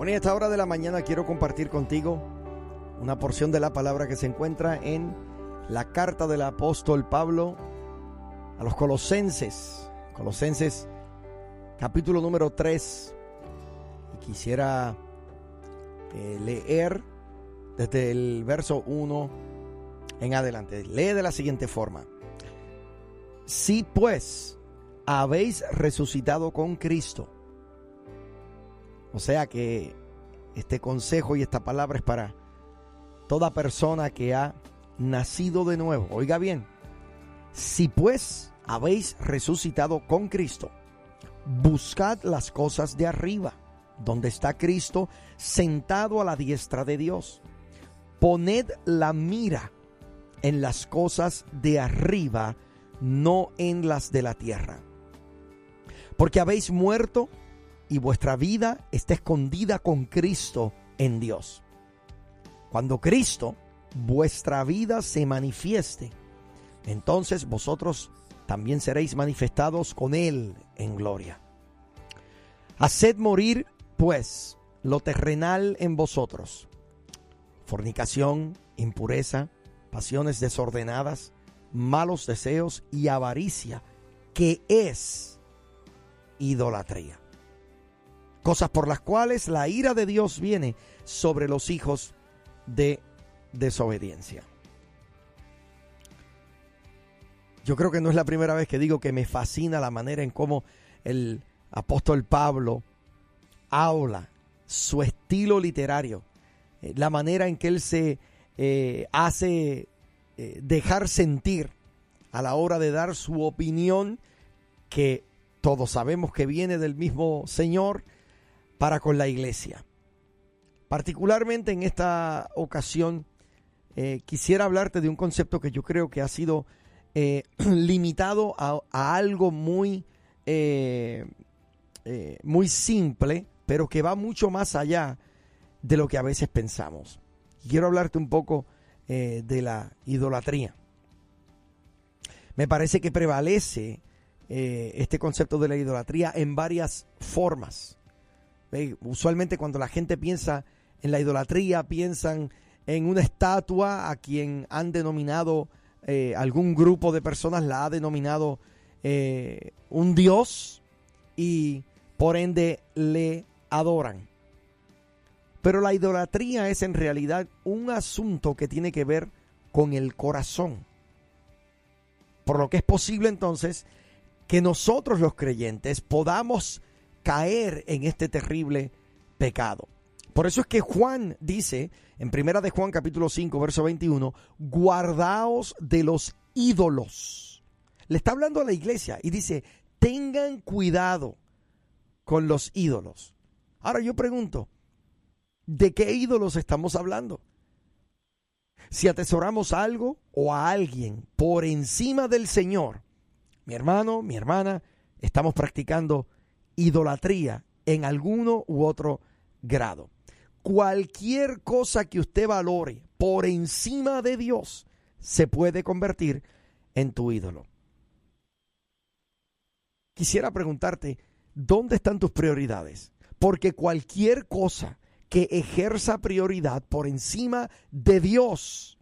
Bueno, y a esta hora de la mañana quiero compartir contigo una porción de la palabra que se encuentra en la carta del apóstol Pablo a los colosenses. Colosenses capítulo número 3. Y quisiera eh, leer desde el verso 1 en adelante. Lee de la siguiente forma. Si pues habéis resucitado con Cristo, o sea que este consejo y esta palabra es para toda persona que ha nacido de nuevo. Oiga bien, si pues habéis resucitado con Cristo, buscad las cosas de arriba, donde está Cristo sentado a la diestra de Dios. Poned la mira en las cosas de arriba, no en las de la tierra. Porque habéis muerto y vuestra vida está escondida con Cristo en Dios. Cuando Cristo, vuestra vida se manifieste, entonces vosotros también seréis manifestados con Él en gloria. Haced morir, pues, lo terrenal en vosotros. Fornicación, impureza, pasiones desordenadas, malos deseos y avaricia, que es idolatría cosas por las cuales la ira de Dios viene sobre los hijos de desobediencia. Yo creo que no es la primera vez que digo que me fascina la manera en cómo el apóstol Pablo habla, su estilo literario, eh, la manera en que él se eh, hace eh, dejar sentir a la hora de dar su opinión, que todos sabemos que viene del mismo Señor, para con la iglesia. Particularmente en esta ocasión eh, quisiera hablarte de un concepto que yo creo que ha sido eh, limitado a, algo muy, eh, muy simple, pero que va mucho más allá de lo que a veces pensamos. Quiero hablarte un poco de la idolatría. Me parece que prevalece este concepto de la idolatría en varias formas. Usualmente cuando la gente piensa en la idolatría, piensan en una estatua a quien han denominado, eh, algún grupo de personas la ha denominado eh, un dios y por ende le adoran. Pero la idolatría es en realidad un asunto que tiene que ver con el corazón. Por lo que es posible entonces que nosotros los creyentes podamos caer en este terrible pecado. Por eso es que Juan dice en Primera de Juan capítulo 5 verso 21, guardaos de los ídolos. Le está hablando a la iglesia y dice, tengan cuidado con los ídolos. Ahora yo pregunto, ¿de qué ídolos estamos hablando? Si atesoramos algo o a alguien por encima del Señor, mi hermano, mi hermana, estamos practicando idolatría en alguno u otro grado. Cualquier cosa que usted valore por encima de Dios se puede convertir en tu ídolo. Quisiera preguntarte, ¿dónde están tus prioridades? Porque cualquier cosa que ejerza prioridad por encima de Dios,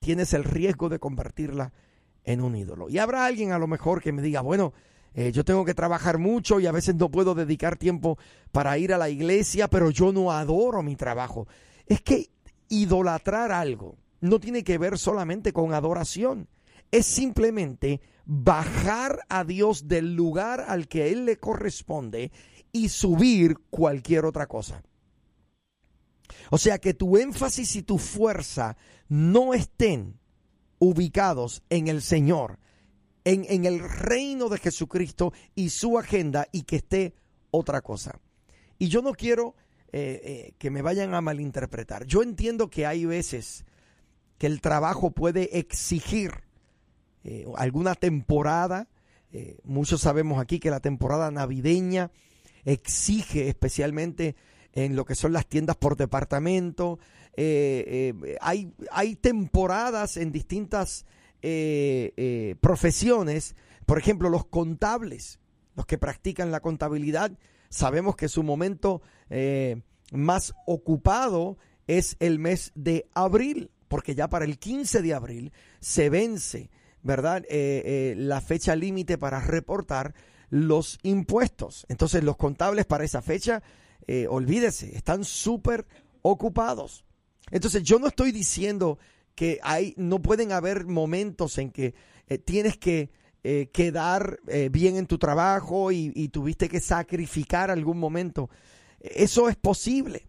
tienes el riesgo de convertirla en un ídolo. Y habrá alguien a lo mejor que me diga, bueno, eh, yo tengo que trabajar mucho y a veces no puedo dedicar tiempo para ir a la iglesia, pero yo no adoro mi trabajo. Es que idolatrar algo no tiene que ver solamente con adoración. Es simplemente bajar a Dios del lugar al que Él le corresponde y subir cualquier otra cosa. O sea que tu énfasis y tu fuerza no estén ubicados en el Señor, en, el reino de Jesucristo y su agenda y que esté otra cosa. Y yo no quiero eh, eh, que me vayan a malinterpretar. Yo entiendo que hay veces que el trabajo puede exigir eh, alguna temporada. muchos sabemos aquí que la temporada navideña exige especialmente en lo que son las tiendas por departamento. hay, hay temporadas en distintas eh, eh, profesiones, por ejemplo, los contables, los que practican la contabilidad, sabemos que su momento eh, más ocupado es el mes de abril, porque ya para el 15 de abril se vence, ¿verdad? La fecha límite para reportar los impuestos. Entonces los contables para esa fecha, olvídese, están súper ocupados. Entonces yo no estoy diciendo que hay, no pueden haber momentos en que tienes que eh, quedar eh, bien en tu trabajo y, tuviste que sacrificar algún momento. Eso es posible.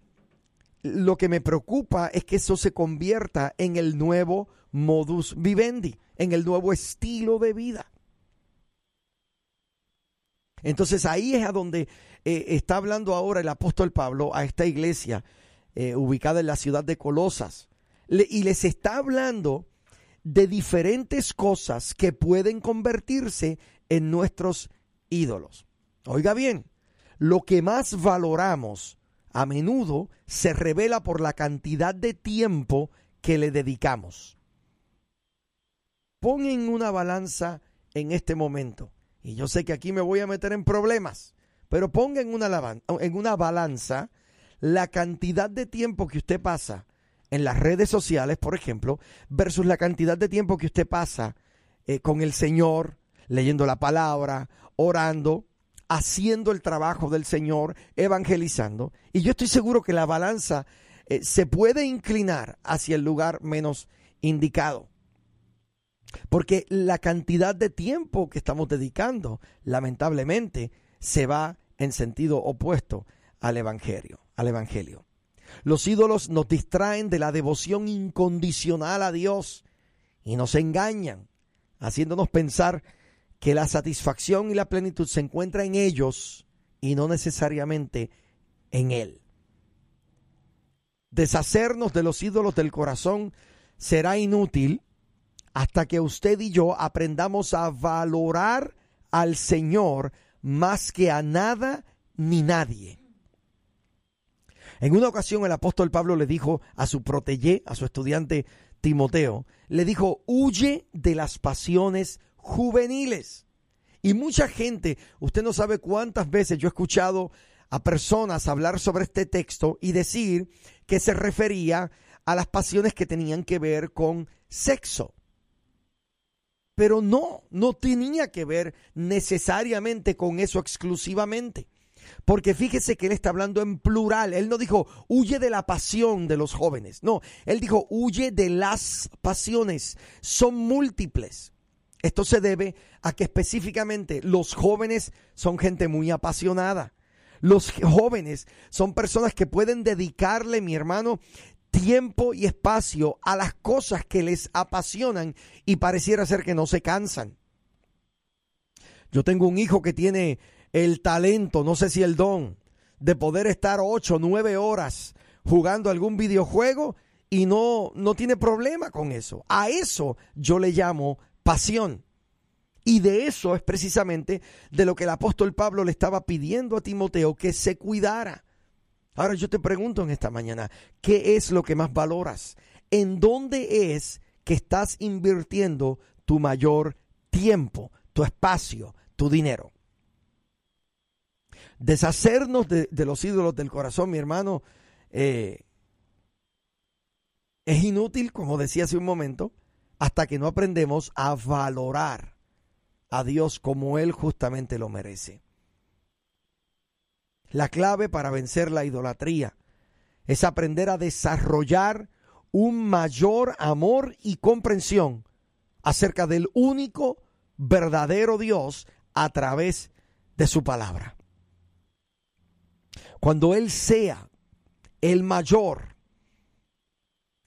Lo que me preocupa es que eso se convierta en el nuevo modus vivendi, en el nuevo estilo de vida. Entonces ahí es a donde eh, está hablando ahora el apóstol Pablo a esta iglesia ubicada en la ciudad de Colosas. Y les está hablando de diferentes cosas que pueden convertirse en nuestros ídolos. Oiga bien, lo que más valoramos a menudo se revela por la cantidad de tiempo que le dedicamos. Pon en una balanza en este momento, y yo sé que aquí me voy a meter en problemas, pero ponga en una, en una balanza la cantidad de tiempo que usted pasa en las redes sociales, por ejemplo, versus la cantidad de tiempo que usted pasa eh, con el Señor, leyendo la palabra, orando, haciendo el trabajo del Señor, evangelizando. Y yo estoy seguro que la balanza eh, se puede inclinar hacia el lugar menos indicado. Porque la cantidad de tiempo que estamos dedicando, lamentablemente, se va en sentido opuesto al evangelio, al evangelio. Los ídolos nos distraen de la devoción incondicional a Dios y nos engañan, haciéndonos pensar que la satisfacción y la plenitud se encuentra en ellos y no necesariamente en Él. Deshacernos de los ídolos del corazón será inútil hasta que usted y yo aprendamos a valorar al Señor más que a nada ni nadie. En una ocasión el apóstol Pablo le dijo a su protegé, a su estudiante Timoteo, le dijo, huye de las pasiones juveniles. Y mucha gente, usted no sabe cuántas veces yo he escuchado a personas hablar sobre este texto y decir que se refería a las pasiones que tenían que ver con sexo. Pero no, no tenía que ver necesariamente con eso exclusivamente. Porque fíjese que él está hablando en plural. Él no dijo, huye de la pasión de los jóvenes. No, él dijo, huye de las pasiones. Son múltiples. Esto se debe a que específicamente los jóvenes son gente muy apasionada. Los jóvenes son personas que pueden dedicarle, mi hermano, tiempo y espacio a las cosas que les apasionan y pareciera ser que no se cansan. Yo tengo un hijo que tiene el talento, no sé si el don, de poder estar ocho, nueve horas jugando algún videojuego y no, no tiene problema con eso. A eso yo le llamo pasión. Y de eso es precisamente de lo que el apóstol Pablo le estaba pidiendo a Timoteo que se cuidara. Ahora yo te pregunto en esta mañana, ¿qué es lo que más valoras? ¿En dónde es que estás invirtiendo tu mayor tiempo, tu espacio, tu dinero? Deshacernos de, los ídolos del corazón, mi hermano, eh, es inútil, como decía hace un momento, hasta que no aprendemos a valorar a Dios como Él justamente lo merece. La clave para vencer la idolatría es aprender a desarrollar un mayor amor y comprensión acerca del único verdadero Dios a través de su palabra. Cuando Él sea el mayor,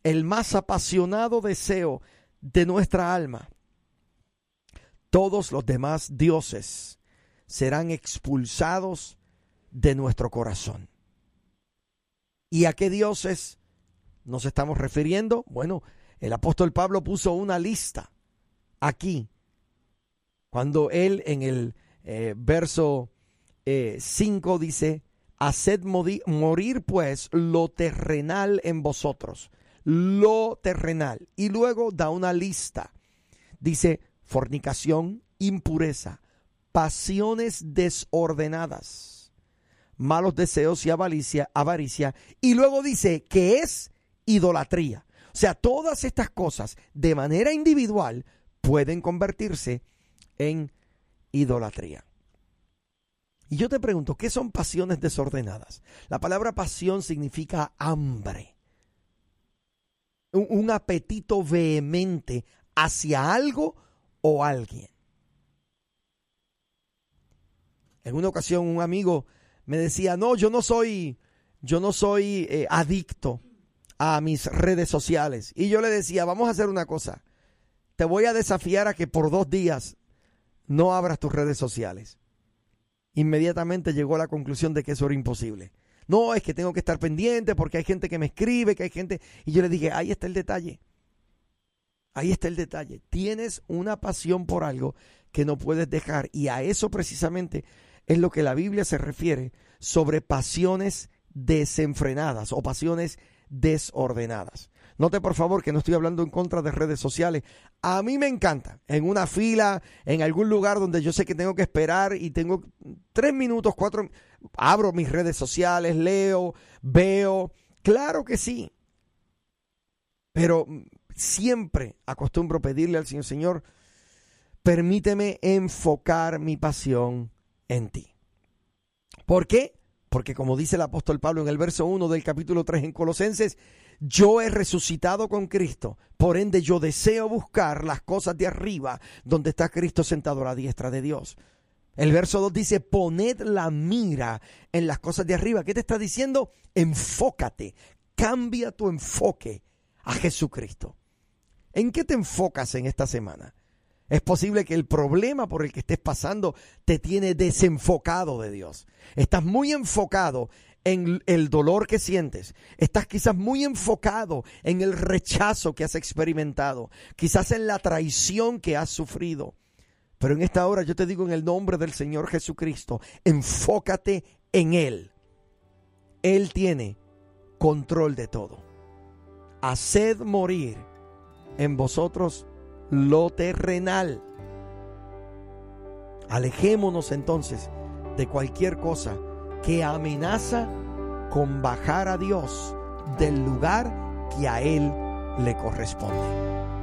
el más apasionado deseo de nuestra alma, todos los demás dioses serán expulsados de nuestro corazón. ¿Y a qué dioses nos estamos refiriendo? Bueno, el apóstol Pablo puso una lista aquí, cuando él en el eh, verso 5 eh, dice, Haced morir pues lo terrenal en vosotros, lo terrenal. Y luego da una lista. Dice fornicación, impureza, pasiones desordenadas, malos deseos y avaricia, avaricia. Y luego dice que es idolatría. O sea, todas estas cosas de manera individual pueden convertirse en idolatría. Y yo te pregunto, ¿qué son pasiones desordenadas? La palabra pasión significa hambre, un, apetito vehemente hacia algo o alguien. En una ocasión un amigo me decía, no, yo no soy, yo no soy eh, adicto a mis redes sociales. Y yo le decía, vamos a hacer una cosa, te voy a desafiar a que por dos días no abras tus redes sociales. Inmediatamente llegó a la conclusión de que eso era imposible. No, es que tengo que estar pendiente porque hay gente que me escribe, que hay gente... Y yo le dije, ahí está el detalle. Ahí está el detalle. Tienes una pasión por algo que no puedes dejar. Y a eso precisamente es lo que la Biblia se refiere sobre pasiones desenfrenadas o pasiones desordenadas. Note por favor que no estoy hablando en contra de redes sociales. A mí me encanta. En una fila, en algún lugar donde yo sé que tengo que esperar y tengo tres minutos, cuatro, abro mis redes sociales, leo, veo. Claro que sí. Pero siempre acostumbro pedirle al Señor, Señor, permíteme enfocar mi pasión en ti. ¿Por qué? Porque como dice el apóstol Pablo en el verso 1 del capítulo 3 en Colosenses, yo he resucitado con Cristo, por ende yo deseo buscar las cosas de arriba, donde está Cristo sentado a la diestra de Dios. El verso 2 dice, poned la mira en las cosas de arriba. ¿Qué te está diciendo? Enfócate, cambia tu enfoque a Jesucristo. ¿En qué te enfocas en esta semana? Es posible que el problema por el que estés pasando te tiene desenfocado de Dios. Estás muy enfocado en el dolor que sientes. Estás quizás muy enfocado en el rechazo que has experimentado. Quizás en la traición que has sufrido. Pero en esta hora yo te digo en el nombre del Señor Jesucristo, enfócate en Él. Él tiene control de todo. Haced morir en vosotros lo terrenal. Alejémonos entonces de cualquier cosa que amenaza con bajar a Dios del lugar que a Él le corresponde.